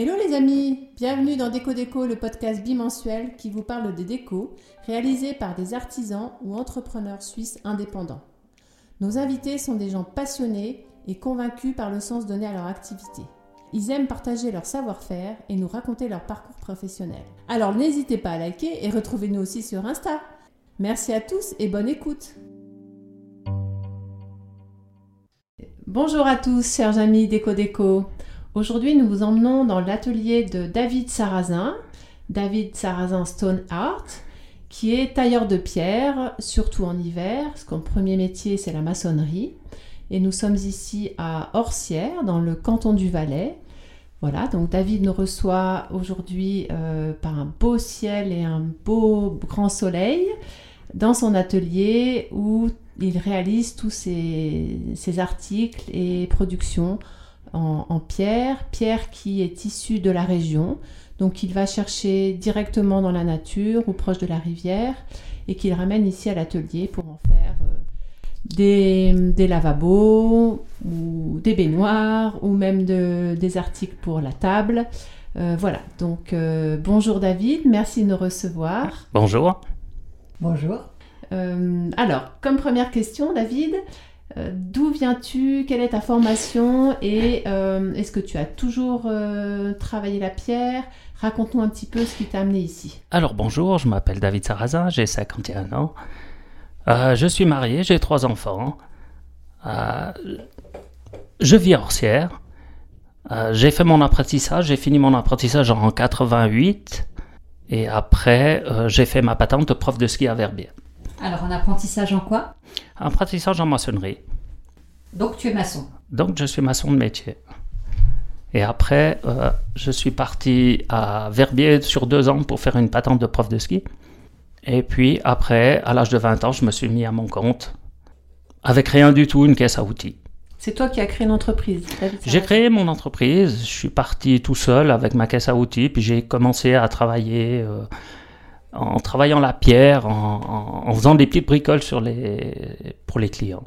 Hello les amis, bienvenue dans Déco Déco, le podcast bimensuel qui vous parle des décos réalisés par des artisans ou entrepreneurs suisses indépendants. Nos invités sont des gens passionnés et convaincus par le sens donné à leur activité. Ils aiment partager leur savoir-faire et nous raconter leur parcours professionnel. Alors n'hésitez pas à liker et retrouvez-nous aussi sur Insta. Merci à tous et bonne écoute. Bonjour à tous, chers amis Déco Déco. Aujourd'hui, nous vous emmenons dans l'atelier de David Sarrazin, David Sarrazin Stone Art, qui est tailleur de pierre, surtout en hiver. Son premier métier, c'est la maçonnerie. Et nous sommes ici à Orsières, dans le canton du Valais. Voilà, donc David nous reçoit aujourd'hui euh, par un beau ciel et un beau grand soleil dans son atelier où il réalise tous ses articles et productions en, pierre, pierre qui est issue de la région. Donc il va chercher directement dans la nature ou proche de la rivière et qu'il ramène ici à l'atelier pour en faire euh, des, des, lavabos ou des baignoires ou même de, des articles pour la table. Euh, voilà, donc euh, bonjour David, merci de nous recevoir. Bonjour. Bonjour. alors, comme première question, David, euh, d'où viens-tu? Quelle est ta formation? Et euh, est-ce que tu as toujours euh, travaillé la pierre? Raconte-nous un petit peu ce qui t'a amené ici. Alors bonjour, je m'appelle David Sarrazin, j'ai 51 ans. je suis marié, j'ai trois enfants. je vis à Orsières. j'ai fait mon apprentissage, j'ai fini mon apprentissage en 88. Et après, j'ai fait ma patente prof de ski à Verbier. Alors, un apprentissage en quoi? Un apprentissage en maçonnerie. Donc, tu es maçon Donc, je suis maçon de métier. Et après, euh, je suis parti à Verbier sur deux ans pour faire une patente de prof de ski. Et puis, après, à l'âge de 20 ans, je me suis mis à mon compte avec rien du tout, une caisse à outils. C'est toi qui as créé l'entreprise J'ai créé mon entreprise. Je suis parti tout seul avec ma caisse à outils, puis j'ai commencé à travailler. Euh, en travaillant la pierre, en, faisant des petites bricoles sur les, pour les clients.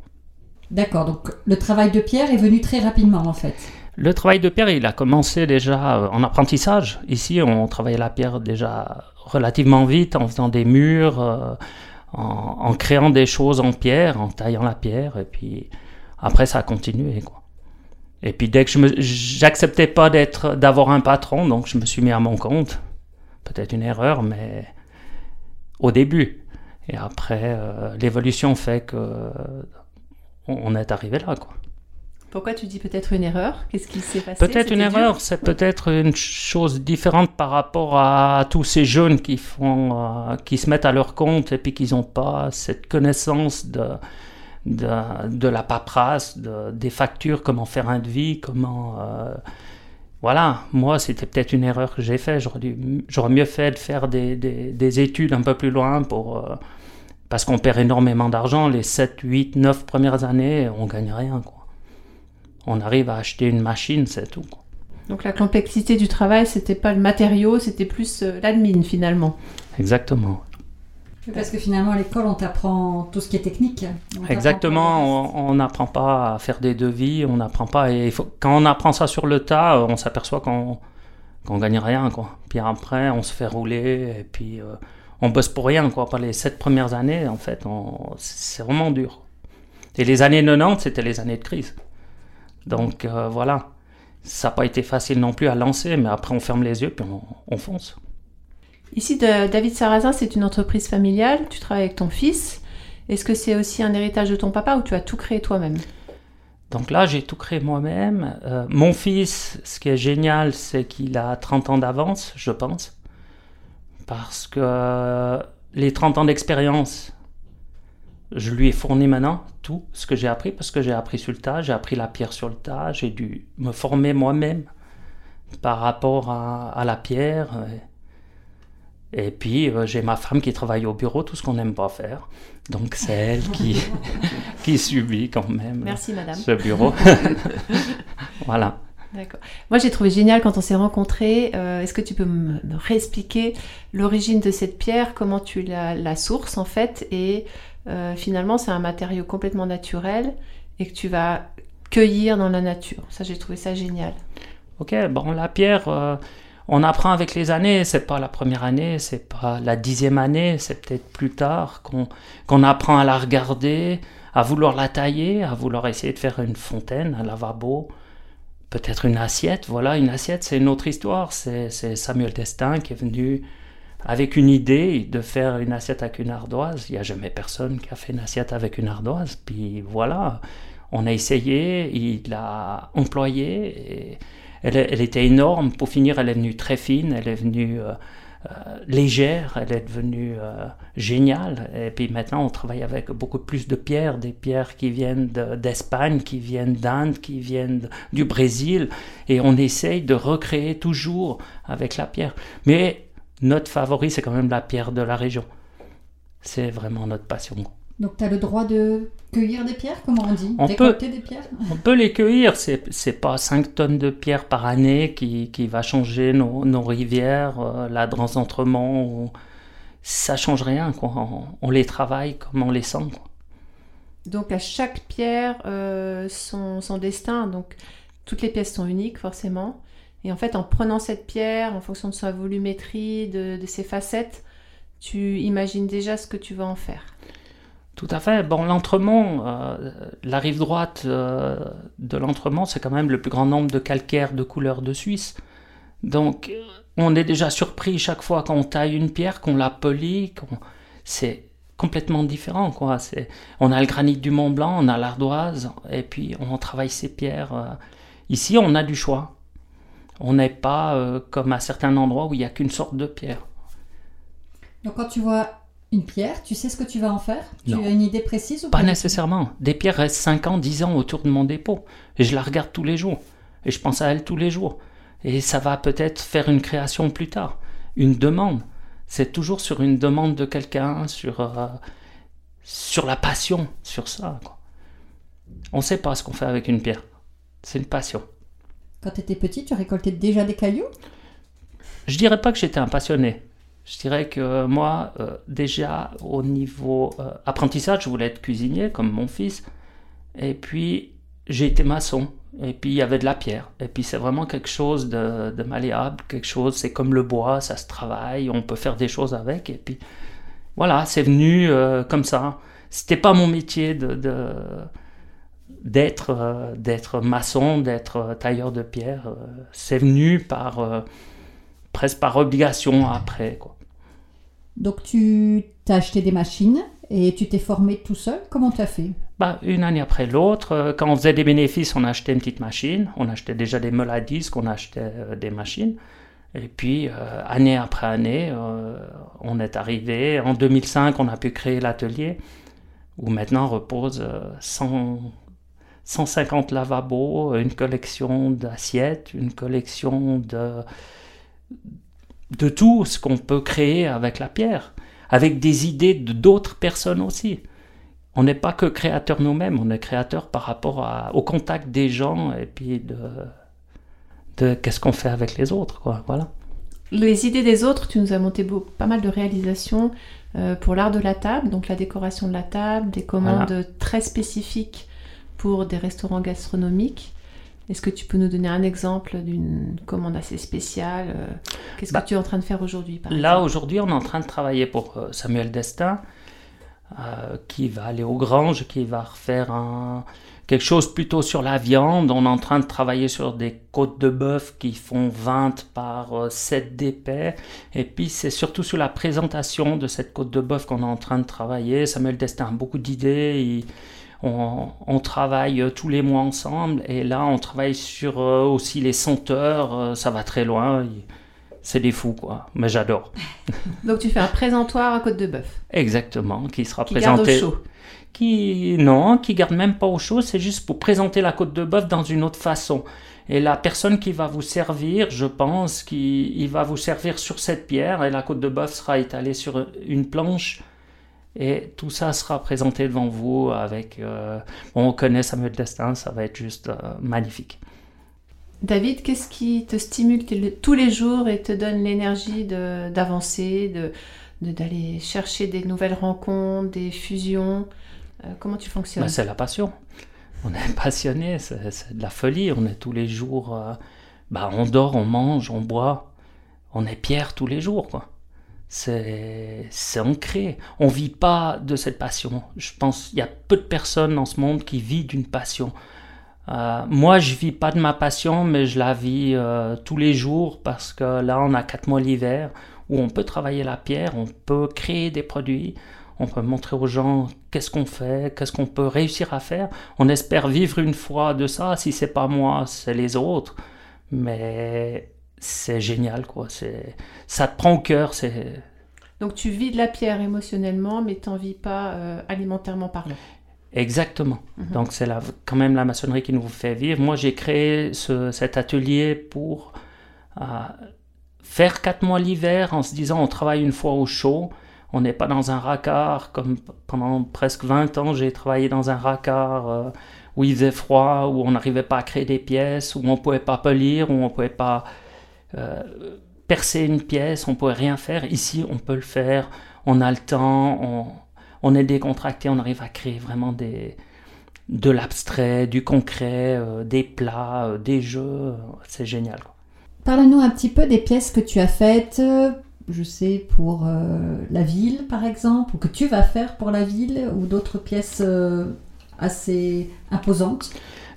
D'accord, donc le travail de pierre est venu très rapidement en fait. Le travail de pierre, il a commencé déjà euh, en apprentissage. Ici, on travaillait la pierre déjà relativement vite en faisant des murs, euh, en, créant des choses en pierre, en taillant la pierre, et puis après ça a continué quoi. Et puis dès que je j'acceptais pas d'être d'avoir un patron, donc je me suis mis à mon compte. Peut-être une erreur, mais au début. Et après, euh, l'évolution fait que on est arrivé là, quoi. Pourquoi tu dis peut-être une erreur? Qu'est-ce qui s'est passé? Peut-être une erreur, c'est peut-être une chose différente par rapport à, tous ces jeunes qui font, euh, qui se mettent à leur compte et puis qui n'ont pas cette connaissance de, de, de la paperasse, de, des factures, comment faire un devis, comment euh, voilà, moi, c'était peut-être une erreur que j'ai faite. J'aurais mieux fait de faire des, études un peu plus loin pour, euh, parce qu'on perd énormément d'argent. Les 7, 8, 9 premières années, on gagne rien. Quoi. On arrive à acheter une machine, c'est tout. Donc la complexité du travail, c'était pas le matériau, c'était plus euh, l'admin finalement. Quand parce que finalement, à l'école, on t'apprend tout ce qui est technique. Exactement, on n'apprend pas à faire des devis, on n'apprend pas. Et quand on apprend ça sur le tas, on s'aperçoit qu'on qu'on gagne rien. Quoi. Puis après, on se fait rouler et puis euh, on bosse pour rien. Quoi. Par les sept premières années, en fait, c'est vraiment dur. Et les années 90, c'était les années de crise. Donc euh, voilà, ça n'a pas été facile non plus à lancer, mais après, on ferme les yeux puis on fonce. Ici, David Sarrazin, c'est une entreprise familiale. Tu travailles avec ton fils. Est-ce que c'est aussi un héritage de ton papa ou tu as tout créé toi-même? Donc là, j'ai tout créé moi-même. Euh, mon fils, ce qui est génial, c'est qu'il a 30 ans d'avance, je pense. Parce que euh, les 30 ans d'expérience, je lui ai fourni maintenant tout ce que j'ai appris, parce que j'ai appris sur le tas, j'ai appris la pierre sur le tas, j'ai dû me former moi-même par rapport à, la pierre. Et puis, euh, j'ai ma femme qui travaille au bureau, tout ce qu'on n'aime pas faire. Donc, c'est elle qui, qui subit quand même Merci, madame. ce bureau. voilà. D'accord. Moi, j'ai trouvé génial quand on s'est rencontrés. Euh, est-ce que tu peux me, réexpliquer l'origine de cette pierre, comment tu la, la sources en fait Et euh, finalement, c'est un matériau complètement naturel et que tu vas cueillir dans la nature. Ça, j'ai trouvé ça génial. Ok, bon, la pierre, euh, on apprend avec les années. C'est pas la première année, c'est pas la dixième année, c'est peut-être plus tard qu'on apprend à la regarder, à vouloir la tailler, à vouloir essayer de faire une fontaine, un lavabo, peut-être une assiette. Voilà, une assiette, c'est une autre histoire. C'est Samuel Destin qui est venu avec une idée de faire une assiette avec une ardoise. Il n'y a jamais personne qui a fait une assiette avec une ardoise. Puis voilà, on a essayé, il l'a employée. Et elle, était énorme. Pour finir, elle est venue très fine, elle est venue euh, euh, légère, elle est devenue euh, géniale. Et puis maintenant, on travaille avec beaucoup plus de pierres, des pierres qui viennent d'Espagne, qui viennent d'Inde, qui viennent du Brésil. Et on essaye de recréer toujours avec la pierre. Mais notre favori, c'est quand même la pierre de la région. C'est vraiment notre passion. Donc tu as le droit de cueillir des pierres, comment on dit on peut, des pierres On peut les cueillir, c'est, c'est pas 5 tonnes de pierres par année qui, qui va changer nos, nos rivières, euh, la Drancentrement, ça change rien, quoi. On, les travaille comme on les sent. Donc à chaque pierre, euh, son, son destin, donc toutes les pièces sont uniques forcément. Et en fait, en prenant cette pierre, en fonction de sa volumétrie, de, ses facettes, tu imagines déjà ce que tu vas en faire. Tout à fait. Bon, l'entremont, euh, la rive droite euh, de l'entremont, c'est quand même le plus grand nombre de calcaires de couleur de Suisse. Donc, on est déjà surpris chaque fois qu'on taille une pierre, qu'on la polie, c'est complètement différent. Quoi. On a le granit du Mont Blanc, on a l'ardoise, et puis on travaille ces pierres. Euh. Ici, on a du choix. On n'est pas euh, comme à certains endroits où il n'y a qu'une sorte de pierre. Donc quand tu vois une pierre, tu sais ce que tu vas en faire? Tu as une idée précise ou pas nécessairement. Des pierres restent 5 ans, 10 ans autour de mon dépôt. Et je la regarde tous les jours. Et je pense à elle tous les jours. Et ça va peut-être faire une création plus tard. Une demande. C'est toujours sur une demande de quelqu'un, sur, euh, sur la passion, sur ça. On ne sait pas ce qu'on fait avec une pierre. C'est une passion. Quand tu étais petit, tu récoltais déjà des cailloux? Je dirais pas que j'étais un passionné. Je dirais que moi, euh, déjà au niveau euh, apprentissage, je voulais être cuisinier comme mon fils. Et puis, j'ai été maçon. Et puis, il y avait de la pierre. Et puis, c'est vraiment quelque chose de, malléable, quelque chose, c'est comme le bois, ça se travaille, on peut faire des choses avec. Et puis, voilà, c'est venu euh, comme ça. C'était pas mon métier de d'être maçon, d'être tailleur de pierre. C'est venu par presque par obligation après. Quoi. Donc tu as acheté des machines et tu t'es formé tout seul. Comment tu as fait? Bah, Une année après l'autre. Quand on faisait des bénéfices, on achetait une petite machine. On achetait déjà des meules à disques, on achetait des machines. Et puis, année après année, on est arrivé. En 2005, on a pu créer l'atelier où maintenant repose 100, 150 lavabos, une collection d'assiettes, une collection de, de tout ce qu'on peut créer avec la pierre, avec des idées de d'autres personnes aussi. On n'est pas que créateurs nous-mêmes, on est créateurs par rapport au contact des gens et puis de, de qu'est-ce qu'on fait avec les autres. Quoi. Voilà. Les idées des autres, tu nous as monté pas mal de réalisations euh, pour l'art de la table, donc la décoration de la table, des commandes très spécifiques pour des restaurants gastronomiques. Est-ce que tu peux nous donner un exemple d'une commande assez spéciale euh, Qu'est-ce que bah, tu es en train de faire aujourd'hui Là, aujourd'hui, on est en train de travailler pour euh, Samuel Destin, euh, qui va aller aux granges, qui va refaire un, quelque chose plutôt sur la viande. On est en train de travailler sur des côtes de bœuf qui font 20 par 7 d'épais. Et puis, c'est surtout sur la présentation de cette côte de bœuf qu'on est en train de travailler. Samuel Destin a beaucoup d'idées on, travaille euh, tous les mois ensemble et là on travaille sur euh, aussi les senteurs, euh, ça va très loin. C'est des fous quoi, mais j'adore. Donc tu fais un présentoir à côte de bœuf. Exactement, qui sera qui présenté. Garde au chaud. Qui non, qui garde même pas au chaud, c'est juste pour présenter la côte de bœuf dans une autre façon. Et la personne qui va vous servir, je pense qu'il va vous servir sur cette pierre et la côte de bœuf sera étalée sur une planche et tout ça sera présenté devant vous avec... Euh, on connaît Samuel Destin, ça va être juste euh, magnifique. David, qu'est-ce qui te stimule tous les jours et te donne l'énergie d'avancer, de, d'aller chercher des nouvelles rencontres, des fusions euh, Comment tu fonctionnes? Bah, C'est la passion. On est passionné, c'est de la folie. On est tous les jours bah, on dort, on mange, on boit, on est pierre tous les jours, quoi. C'est, ancré. On vit pas de cette passion. Je pense qu'il y a peu de personnes dans ce monde qui vivent d'une passion. Euh, moi, je vis pas de ma passion, mais je la vis euh, tous les jours parce que là, on a quatre mois l'hiver où on peut travailler la pierre, on peut créer des produits, on peut montrer aux gens qu'est-ce qu'on fait, qu'est-ce qu'on peut réussir à faire. On espère vivre une fois de ça. Si c'est pas moi, c'est les autres. Mais c'est génial, quoi. C'est, ça te prend au cœur. C'est. Donc tu vis de la pierre émotionnellement, mais t'en vis pas euh, alimentairement parlant. Exactement. Mhm. Donc c'est la, quand même la maçonnerie qui nous fait vivre. Moi, j'ai créé ce, cet atelier pour euh, faire quatre mois l'hiver en se disant on travaille une fois au chaud on n'est pas dans un racard comme pendant presque 20 ans j'ai travaillé dans un racard euh, où il faisait froid, où on n'arrivait pas à créer des pièces, où on ne pouvait pas polir, où on ne pouvait pas euh, percer une pièce, on pouvait rien faire. Ici, on peut le faire, on a le temps, on, est décontracté, on arrive à créer vraiment des, de l'abstrait, du concret, euh, des plats, des jeux, c'est génial. Parle-nous un petit peu des pièces que tu as faites je sais, pour euh, la ville, par exemple, ou que tu vas faire pour la ville, ou d'autres pièces euh, assez imposantes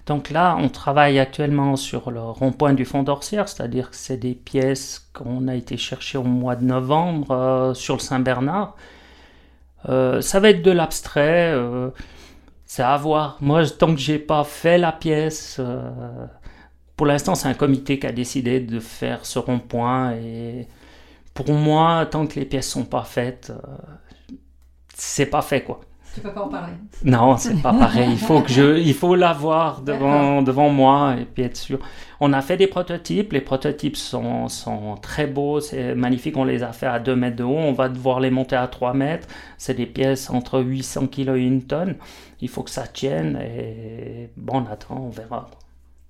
donc là, on travaille actuellement sur le rond-point du Fond d'Orsière, c'est-à-dire que c'est des pièces qu'on a été chercher au mois de novembre euh, sur le Saint-Bernard. ça va être de l'abstrait, c'est à voir. Moi, tant que j'ai pas fait la pièce, pour l'instant, c'est un comité qui a décidé de faire ce rond-point et pour moi, tant que les pièces sont pas faites, euh, c'est pas fait quoi. Tu peux pas en parler. Non, c'est pas pareil. Il faut que je, il faut l'avoir devant, devant moi et puis être sûr. On a fait des prototypes. Les prototypes sont, sont très beaux, c'est magnifique. On les a fait à 2 mètres de haut. On va devoir les monter à 3 mètres. C'est des pièces entre 800 kg et 1 tonne. Il faut que ça tienne et bon, on attend, on verra.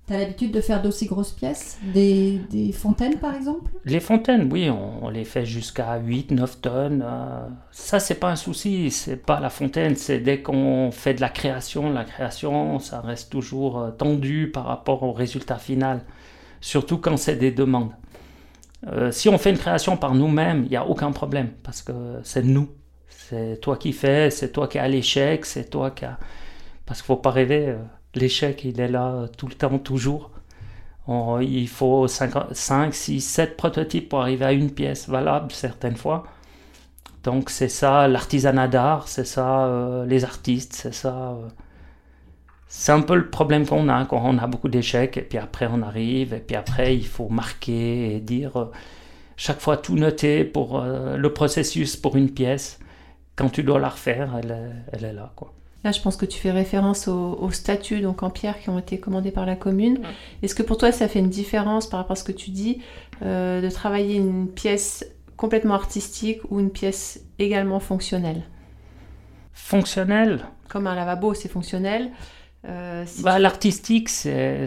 Tu as l'habitude de faire d'aussi grosses pièces? Des, fontaines, par exemple? Les fontaines, oui, on, les fait jusqu'à 8, 9 tonnes. Euh, ça, c'est pas un souci. C'est pas la fontaine. C'est dès qu'on fait de la création. La création, ça reste toujours euh, tendu par rapport au résultat final. Surtout quand c'est des demandes. Euh, si on fait une création par nous-mêmes, il n'y a aucun problème. Parce que c'est nous. C'est toi qui fais, c'est toi qui as l'échec, c'est toi qui as... Parce qu'il ne faut pas rêver l'échec, il est là tout le temps, toujours. il faut 5, 6, 7 prototypes pour arriver à une pièce valable certaines fois. Donc c'est ça l'artisanat d'art, c'est ça euh, les artistes, c'est ça. Euh. c'est un peu le problème qu'on a, quand on a beaucoup d'échecs, et puis après on arrive, et puis après il faut marquer et dire euh, chaque fois tout noter pour le processus pour une pièce. Quand tu dois la refaire, elle, elle est là. quoi. Là, je pense que tu fais référence aux, statues donc en pierre qui ont été commandées par la commune. Est-ce que pour toi, ça fait une différence par rapport à ce que tu dis euh, de travailler une pièce complètement artistique ou une pièce également fonctionnelle? Fonctionnelle Comme un lavabo, c'est fonctionnel. Euh, bah, L'artistique, c'est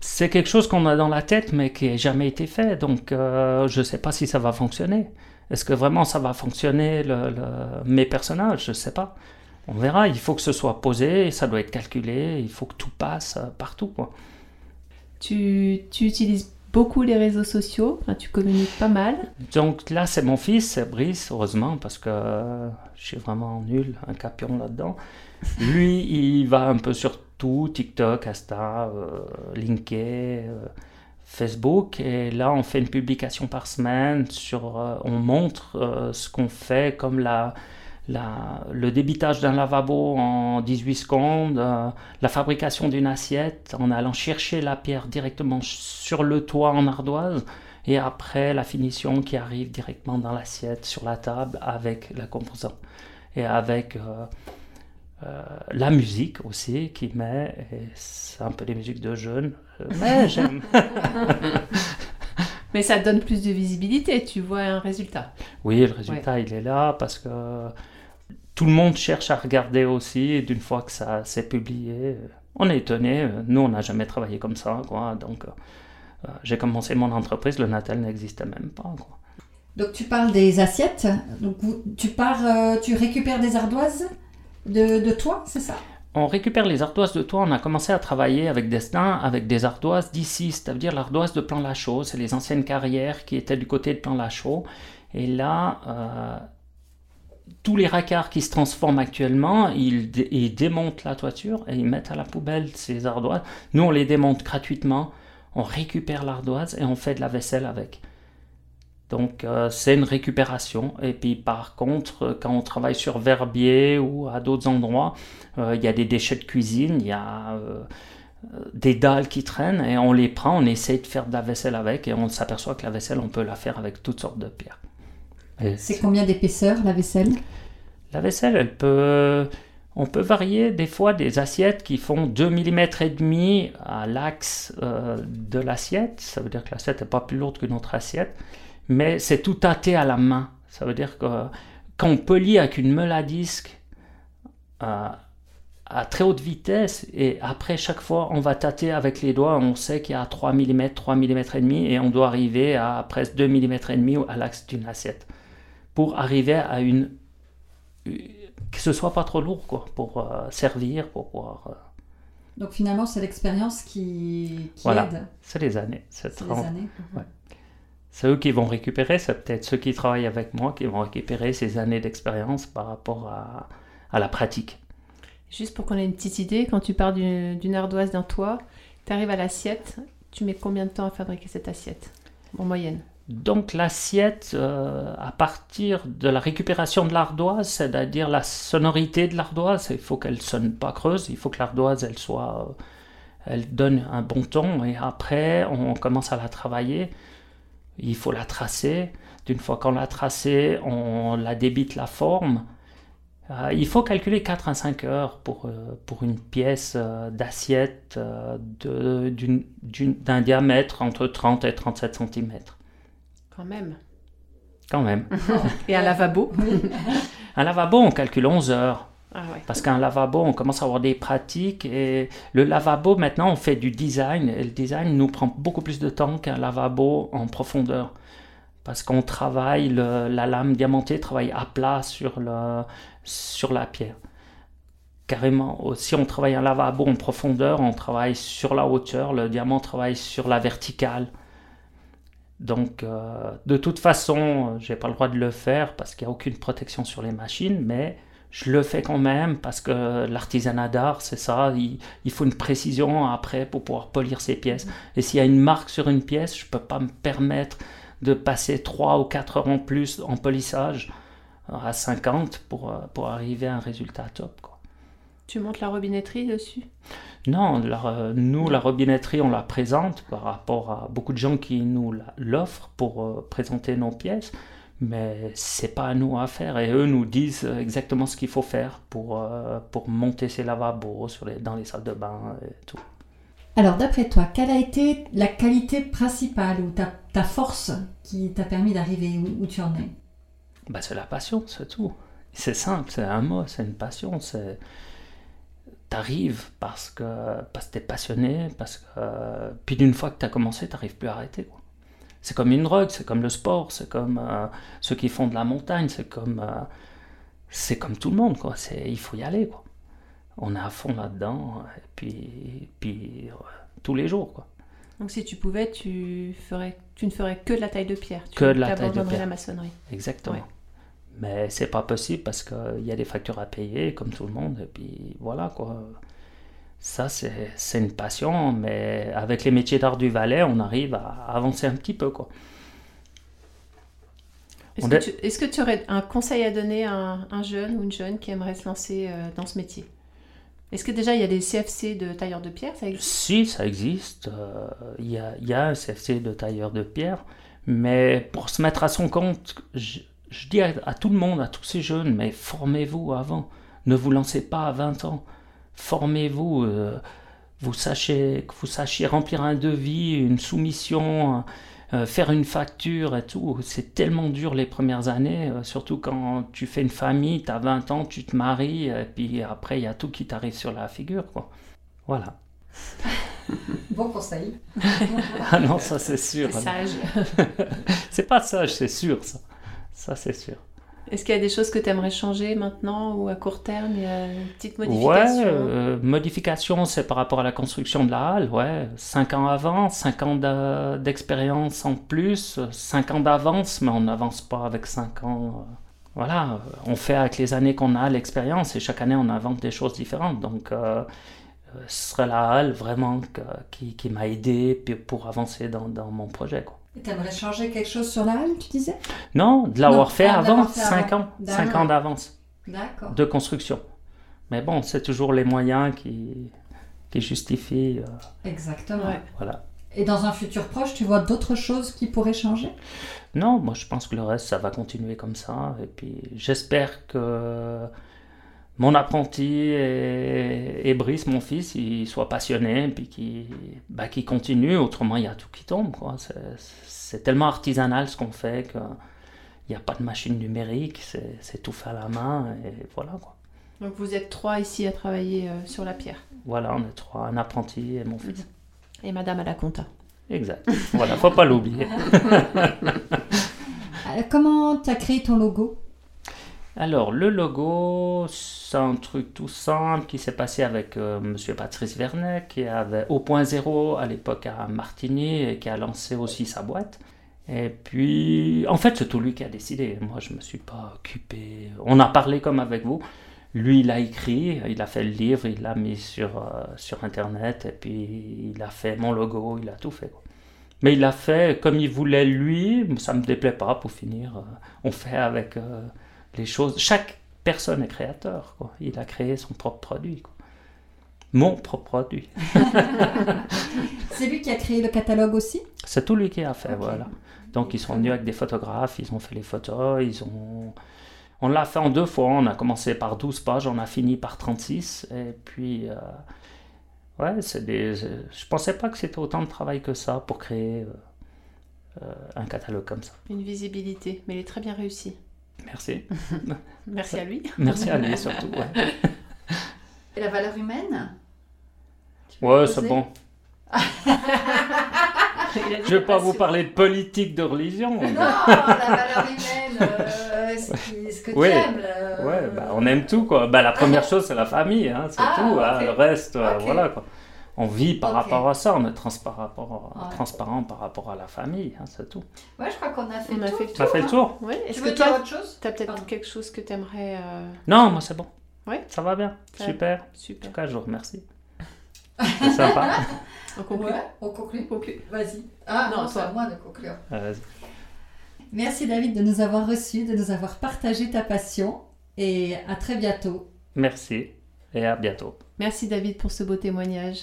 c'est quelque chose qu'on a dans la tête mais qui n'a jamais été fait. Donc euh, je ne sais pas si ça va fonctionner. Est-ce que vraiment ça va fonctionner mes personnages? Je ne sais pas on verra. Il faut que ce soit posé, ça doit être calculé, il faut que tout passe euh, partout. Quoi. Tu, tu utilises beaucoup les réseaux sociaux, tu communiques pas mal. Donc là, c'est mon fils, c'est Brice, heureusement, parce que euh, je suis vraiment nul, un capion là-dedans. Lui, il va un peu sur tout, TikTok, Insta, euh, LinkedIn, Facebook. Et là, on fait une publication par semaine sur, on montre ce qu'on fait comme la le débitage d'un lavabo en 18 secondes, euh, la fabrication d'une assiette en allant chercher la pierre directement sur le toit en ardoise, et après la finition qui arrive directement dans l'assiette, sur la table, avec la composante. Et avec euh, euh, la musique aussi qui met, c'est un peu des musiques de jeunes, mais j'aime. Mais ça donne plus de visibilité, tu vois un résultat. Oui, le résultat, il est là parce que tout le monde cherche à regarder aussi, d'une fois que ça s'est publié. On est étonné, nous on n'a jamais travaillé comme ça, quoi. Donc euh, j'ai commencé mon entreprise, le Natal n'existait même pas, quoi. Donc tu parles des assiettes, donc tu pars, euh, tu récupères des ardoises de, de toi, c'est ça? On récupère les ardoises de toit. On a commencé à travailler avec Destin, avec des ardoises d'ici, c'est-à-dire l'ardoise de Plan Lachaud. C'est les anciennes carrières qui étaient du côté de Plan Lachaud. Et là, euh, tous les racards qui se transforment actuellement, ils, démontent la toiture et ils mettent à la poubelle ces ardoises. Nous, on les démonte gratuitement. On récupère l'ardoise et on fait de la vaisselle avec. Donc euh, c'est une récupération. Et puis par contre, quand on travaille sur Verbier ou à d'autres endroits, euh, il y a des déchets de cuisine, il y a euh, des dalles qui traînent et on les prend, on essaie de faire de la vaisselle avec et on s'aperçoit que la vaisselle, on peut la faire avec toutes sortes de pierres. C'est combien d'épaisseur la vaisselle? La vaisselle, elle peut... On peut varier des fois des assiettes qui font 2 mm et demi à l'axe de l'assiette. Ça veut dire que l'assiette n'est pas plus lourde qu'une autre assiette mais c'est tout tâté à la main. Ça veut dire que quand on polit avec une meule à disque euh, à très haute vitesse, et après chaque fois on va tâter avec les doigts, on sait qu'il y a 3 mm, 3 mm et demi, et on doit arriver à presque 2 mm et demi à l'axe d'une assiette pour arriver à une que ce soit pas trop lourd quoi, pour euh, servir, pour pouvoir. Euh, Donc finalement, c'est l'expérience qui, qui voilà. aide. C'est les années. C'est les années. Ouais c'est eux qui vont récupérer, c'est peut-être ceux qui travaillent avec moi qui vont récupérer ces années d'expérience par rapport à, à, la pratique. Juste pour qu'on ait une petite idée, quand tu pars d'une ardoise d'un toit, tu arrives à l'assiette, tu mets combien de temps à fabriquer cette assiette en moyenne? Donc l'assiette, euh, à partir de la récupération de l'ardoise, c'est-à-dire la sonorité de l'ardoise, il faut qu'elle sonne pas creuse, il faut que l'ardoise elle soit, euh, elle donne un bon ton et après on commence à la travailler il faut la tracer. D'une fois qu'on l'a tracée, on la débite la forme. Euh, il faut calculer 4 à 5 heures pour, pour une pièce d'assiette d'un diamètre entre 30 et 37 cm. Quand même. Quand même. et un lavabo Un lavabo, on calcule 11 heures. Ah Parce qu'un lavabo, on commence à avoir des pratiques et le lavabo, maintenant, on fait du design et le design nous prend beaucoup plus de temps qu'un lavabo en profondeur. Parce qu'on travaille, la lame diamantée travaille à plat sur, le, sur la pierre. Carrément, si on travaille un lavabo en profondeur, on travaille sur la hauteur, le diamant travaille sur la verticale. Donc, euh, de toute façon, j'ai pas le droit de le faire parce qu'il n'y a aucune protection sur les machines, mais je le fais quand même parce que l'artisanat d'art, c'est ça, il, faut une précision après pour pouvoir polir ces pièces. Et s'il y a une marque sur une pièce, je ne peux pas me permettre de passer 3 ou 4 heures en plus en polissage à 50 pour, euh, pour arriver à un résultat top. Tu montes la robinetterie dessus? Non, nous, la robinetterie, on la présente par rapport à beaucoup de gens qui nous l'offrent pour euh, présenter nos pièces mais c'est pas à nous à faire et eux nous disent exactement ce qu'il faut faire pour, euh, pour monter ces lavabos sur les, dans les salles de bain et tout. Alors d'après toi, quelle a été la qualité principale ou ta, ta force qui t'a permis d'arriver où, tu en es? Bah, C'est la passion, c'est tout. C'est simple, c'est un mot, c'est une passion. C'est t'arrives parce que parce que t'es passionné, parce que puis d'une fois que t'as commencé, t'arrives plus à arrêter. Quoi c'est comme une drogue, c'est comme le sport, c'est comme euh, ceux qui font de la montagne, c'est comme, euh, c'est comme tout le monde, quoi. C'est, il faut y aller, quoi. On est à fond là-dedans, et puis, puis euh, tous les jours, quoi. Donc si tu pouvais, tu, ferais, tu ne ferais que de la taille de pierre. Tu que de la taille de pierre. la maçonnerie. Exactement. Mais c'est pas possible parce qu'il y a des factures à payer, comme tout le monde, et puis voilà, quoi ça, c'est une passion, mais avec les métiers d'art du Valais, on arrive à avancer un petit peu. quoi. Est-ce que, tu aurais un conseil à donner à un, jeune ou une jeune qui aimerait se lancer euh, dans ce métier? Est-ce que déjà il y a des CFC de tailleur de pierre ça existe? Si, ça existe. Euh, il y, a, y, a, un CFC de tailleur de pierre, mais pour se mettre à son compte, je, dis à, à, tout le monde, à tous ces jeunes, mais formez-vous avant. Ne vous lancez pas à 20 ans formez-vous, euh, vous, sachez, vous sachiez remplir un devis, une soumission, euh, faire une facture et tout. C'est tellement dur les premières années, euh, surtout quand tu fais une famille, tu as 20 ans, tu te maries, et puis après, il y a tout qui t'arrive sur la figure. Quoi. Voilà. Bon conseil. ah non, ça c'est sûr. C'est sage. c'est pas sage, c'est sûr, ça. Ça c'est sûr. Est-ce qu'il y a des choses que tu aimerais changer maintenant ou à court terme? Il y a une petite modification Ouais, euh, modification, c'est par rapport à la construction de la halle. Ouais, 5 ans avant, 5 ans d'expérience en plus, 5 ans d'avance, mais on n'avance pas avec 5 ans. euh, Voilà, on fait avec les années qu'on a l'expérience et chaque année on invente des choses différentes. Donc, euh, euh, ce serait la halle vraiment qui, qui m'a aidé pour avancer dans, dans mon projet. Quoi. Tu aimerais changer quelque chose sur la halle, tu disais? Non, de l'avoir fait ah, avant, d'avoir fait 5 avant. ans, 5 D'accord. ans d'avance. D'accord. de construction. Mais bon, c'est toujours les moyens qui, qui justifient. euh, Exactement. Ouais. voilà. Et dans un futur proche, tu vois d'autres choses qui pourraient changer? Non, moi je pense que le reste, ça va continuer comme ça. Et puis j'espère que mon apprenti et, et Brice, mon fils, il soit passionné et puis qu'il bah, qu'il continue. Autrement, il y a tout qui tombe. C'est- tellement artisanal ce qu'on fait qu'il n'y a pas de machine numérique. C'est c'est tout fait à la main. Et voilà quoi. Donc vous êtes trois ici à travailler euh, sur la pierre. Voilà, on est trois, un apprenti et mon fils. Et madame à la compta. Exact. Voilà, faut pas l'oublier. Euh, Comment tu as créé ton logo? Alors, le logo, c'est un truc tout simple qui s'est passé avec euh, Monsieur Patrice Vernet, qui avait au point zéro à l'époque à Martigny et qui a lancé aussi sa boîte. Et puis, en fait, c'est tout lui qui a décidé. Moi, je me suis pas occupé. On a parlé comme avec vous. Lui, il a écrit, il a fait le livre, il l'a mis sur, euh, sur Internet, et puis il a fait mon logo, il a tout fait. Mais il l'a fait comme il voulait lui, ça me déplaît pas pour finir. euh, On fait avec euh, les choses. Chaque personne est créateur. Quoi. Il a créé son propre produit. quoi. Mon propre produit. C'est lui qui a créé le catalogue aussi? C'est tout lui qui a fait, voilà. Donc ils sont venus avec des photographes, ils ont fait les photos, ils ont... On l'a fait en deux fois, on a commencé par 12 pages, on a fini par 36, et puis... euh, Ouais, c'est des... Je pensais pas que c'était autant de travail que ça pour créer euh, euh, un catalogue comme ça. Une visibilité, mais il est très bien réussi. Merci. Merci à lui. Merci à lui surtout. Ouais, Et la valeur humaine? Ouais c'est bon. Je vais pas vous parler de politique, de religion. Non, la valeur humaine, euh, ce, qui- ce que Oui. tu aimes. le- Ouais, bah, on aime tout quoi. Bah, la première chose c'est la famille, hein, c'est Ah, tout. hein. Le reste, euh, voilà quoi. On vit par rapport à ça, on est transparent, Ouais. transparent par rapport à la famille, hein, c'est tout. Ouais, je crois qu'on a fait On le a tour. le Ça fait le tour Ouais, Tu Est-ce veux que dire toi, autre chose? tu as peut-être quelque chose que tu aimerais. Non, moi c'est bon. Ouais. Ça va bien, Ça- super. En Super. tout cas, je vous remercie. C'est sympa. On conclut. Ouais, on conclut. On conclut. Vas-y. Ah Non, non, c'est toi. à moi de conclure. Euh, Merci David de nous avoir reçus, de nous avoir partagé ta passion et à très bientôt. merci et à bientôt. Merci David pour ce beau témoignage.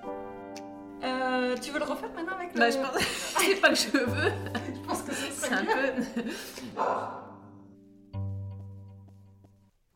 Euh, tu veux le refaire maintenant avec le... Bah, je pense... C'est pas que je veux. je pense que ce C'est un peu.